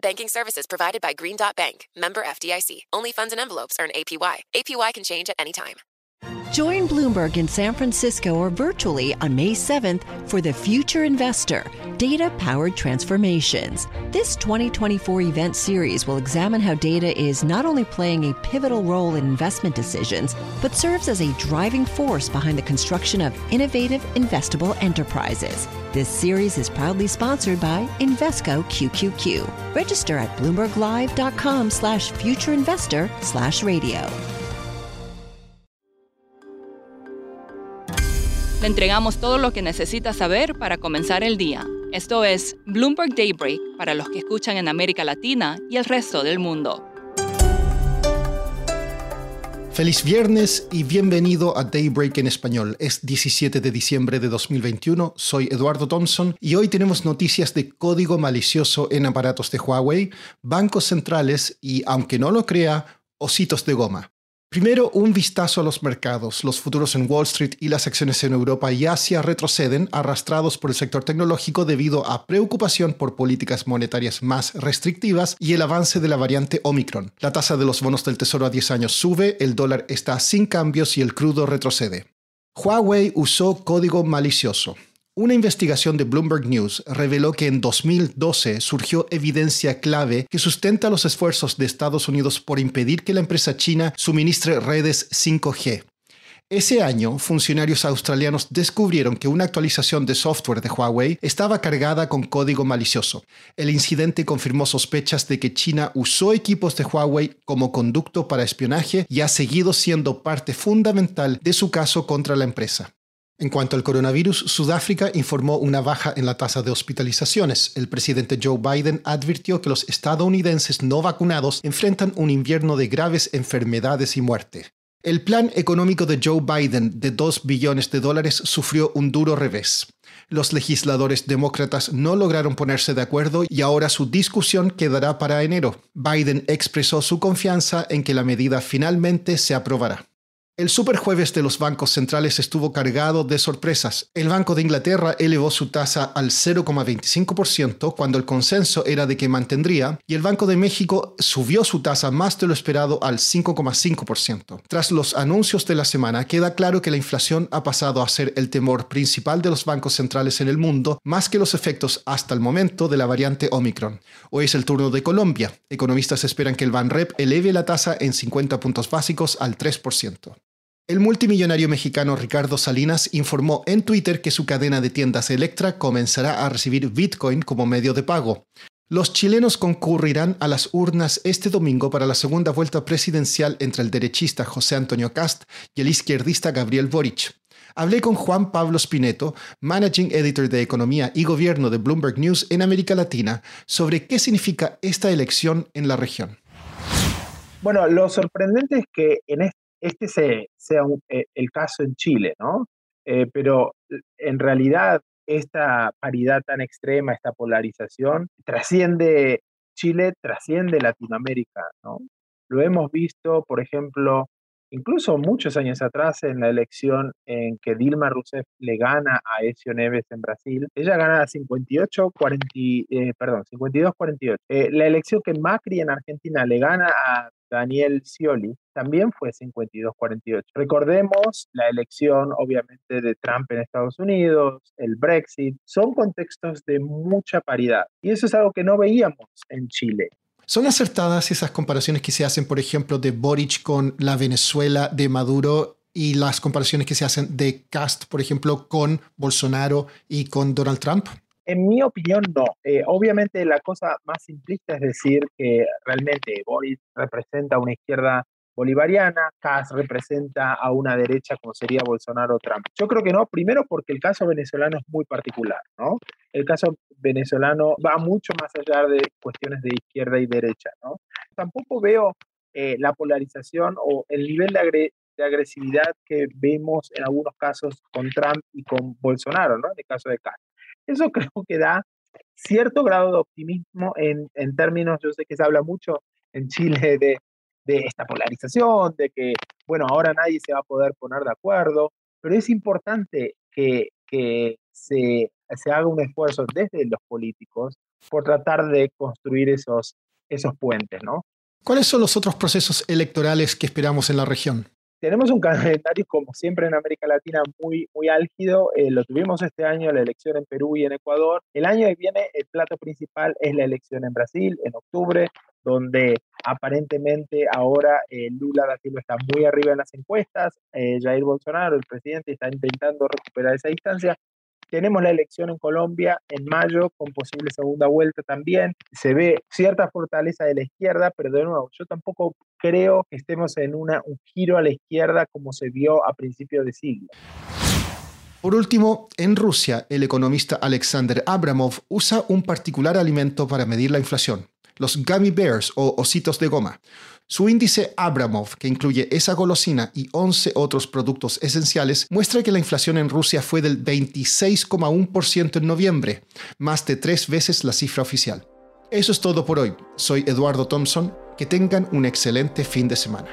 Banking services provided by Green Dot Bank, member FDIC. Only funds and envelopes earn APY. APY can change at any time. Join Bloomberg in San Francisco or virtually on May 7th for the Future Investor Data Powered Transformations. This 2024 event series will examine how data is not only playing a pivotal role in investment decisions, but serves as a driving force behind the construction of innovative, investable enterprises. This series is proudly sponsored by Invesco QQQ. Register at bloomberglive.com slash futureinvestor slash radio. Le entregamos todo lo que necesita saber para comenzar el día. Esto es Bloomberg Daybreak para los que escuchan en América Latina y el resto del mundo. Feliz viernes y bienvenido a Daybreak en español. Es 17 de diciembre de 2021, soy Eduardo Thompson y hoy tenemos noticias de código malicioso en aparatos de Huawei, bancos centrales y, aunque no lo crea, ositos de goma. Primero, un vistazo a los mercados. Los futuros en Wall Street y las acciones en Europa y Asia retroceden, arrastrados por el sector tecnológico debido a preocupación por políticas monetarias más restrictivas y el avance de la variante Omicron. La tasa de los bonos del Tesoro a 10 años sube, el dólar está sin cambios y el crudo retrocede. Huawei usó código malicioso. Una investigación de Bloomberg News reveló que en 2012 surgió evidencia clave que sustenta los esfuerzos de Estados Unidos por impedir que la empresa china suministre redes 5G. Ese año, funcionarios australianos descubrieron que una actualización de software de Huawei estaba cargada con código malicioso. El incidente confirmó sospechas de que China usó equipos de Huawei como conducto para espionaje y ha seguido siendo parte fundamental de su caso contra la empresa. En cuanto al coronavirus, Sudáfrica informó una baja en la tasa de hospitalizaciones. El presidente Joe Biden advirtió que los estadounidenses no vacunados enfrentan un invierno de graves enfermedades y muerte. El plan económico de Joe Biden de 2 billones de dólares sufrió un duro revés. Los legisladores demócratas no lograron ponerse de acuerdo y ahora su discusión quedará para enero. Biden expresó su confianza en que la medida finalmente se aprobará. El superjueves de los bancos centrales estuvo cargado de sorpresas. El Banco de Inglaterra elevó su tasa al 0,25% cuando el consenso era de que mantendría y el Banco de México subió su tasa más de lo esperado al 5,5%. Tras los anuncios de la semana, queda claro que la inflación ha pasado a ser el temor principal de los bancos centrales en el mundo, más que los efectos hasta el momento de la variante Omicron. Hoy es el turno de Colombia. Economistas esperan que el Banrep eleve la tasa en 50 puntos básicos al 3%. El multimillonario mexicano Ricardo Salinas informó en Twitter que su cadena de tiendas Electra comenzará a recibir Bitcoin como medio de pago. Los chilenos concurrirán a las urnas este domingo para la segunda vuelta presidencial entre el derechista José Antonio Cast y el izquierdista Gabriel Boric. Hablé con Juan Pablo Spineto, Managing Editor de Economía y Gobierno de Bloomberg News en América Latina, sobre qué significa esta elección en la región. Bueno, lo sorprendente es que en este este sea eh, el caso en Chile, ¿no? Eh, pero en realidad esta paridad tan extrema, esta polarización, trasciende Chile, trasciende Latinoamérica, ¿no? Lo hemos visto, por ejemplo, incluso muchos años atrás en la elección en que Dilma Rousseff le gana a Ezio Neves en Brasil, ella gana 58, 40, eh, perdón, 52, 48. la elección que Macri en Argentina le gana a Daniel Scioli, también fue 52-48. Recordemos la elección, obviamente, de Trump en Estados Unidos, el Brexit, son contextos de mucha paridad. Y eso es algo que no veíamos en Chile. ¿Son acertadas esas comparaciones que se hacen, por ejemplo, de Boric con la Venezuela de Maduro y las comparaciones que se hacen de Cast, por ejemplo, con Bolsonaro y con Donald Trump? En mi opinión, no. Eh, obviamente la cosa más simplista es decir que realmente Boric representa una izquierda bolivariana, Kass representa a una derecha como sería Bolsonaro o Trump. Yo creo que no, primero porque el caso venezolano es muy particular, ¿no? El caso venezolano va mucho más allá de cuestiones de izquierda y derecha, ¿no? Tampoco veo eh, la polarización o el nivel de, agresividad que vemos en algunos casos con Trump y con Bolsonaro, ¿no? En el caso de Kass. Eso creo que da cierto grado de optimismo en, en términos, yo sé que se habla mucho en Chile de de esta polarización, de que, bueno, ahora nadie se va a poder poner de acuerdo, pero es importante que, que se, se haga un esfuerzo desde los políticos por tratar de construir esos, esos puentes, ¿no? ¿Cuáles son los otros procesos electorales que esperamos en la región? Tenemos un calendario, como siempre en América Latina, muy, muy álgido. Eh, lo tuvimos este año, la elección en Perú y en Ecuador. El año que viene, el plato principal es la elección en Brasil, en octubre donde aparentemente ahora eh, Lula da Silva está muy arriba en las encuestas, eh, Jair Bolsonaro, el presidente, está intentando recuperar esa distancia. Tenemos la elección en Colombia en mayo con posible segunda vuelta también. Se ve cierta fortaleza de la izquierda, pero de nuevo, yo tampoco creo que estemos en una, un giro a la izquierda como se vio a principios de siglo. Por último, en Rusia, el economista Alexander Abramov usa un particular alimento para medir la inflación, los gummy bears o ositos de goma. Su índice Abramov, que incluye esa golosina y 11 otros productos esenciales, muestra que la inflación en Rusia fue del 26,1% en noviembre, más de tres veces la cifra oficial. Eso es todo por hoy. Soy Eduardo Thompson. Que tengan un excelente fin de semana.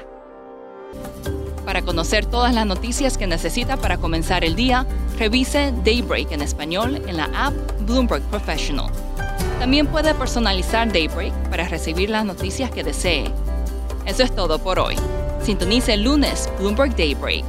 Para conocer todas las noticias que necesita para comenzar el día, revise Daybreak en español en la app Bloomberg Professional. También puede personalizar Daybreak para recibir las noticias que desee. Eso es todo por hoy. Sintonice el lunes Bloomberg Daybreak.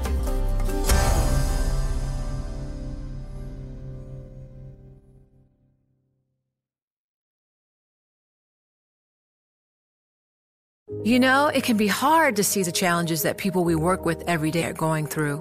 You know, it can be hard to see the challenges that people we work with every day are going through.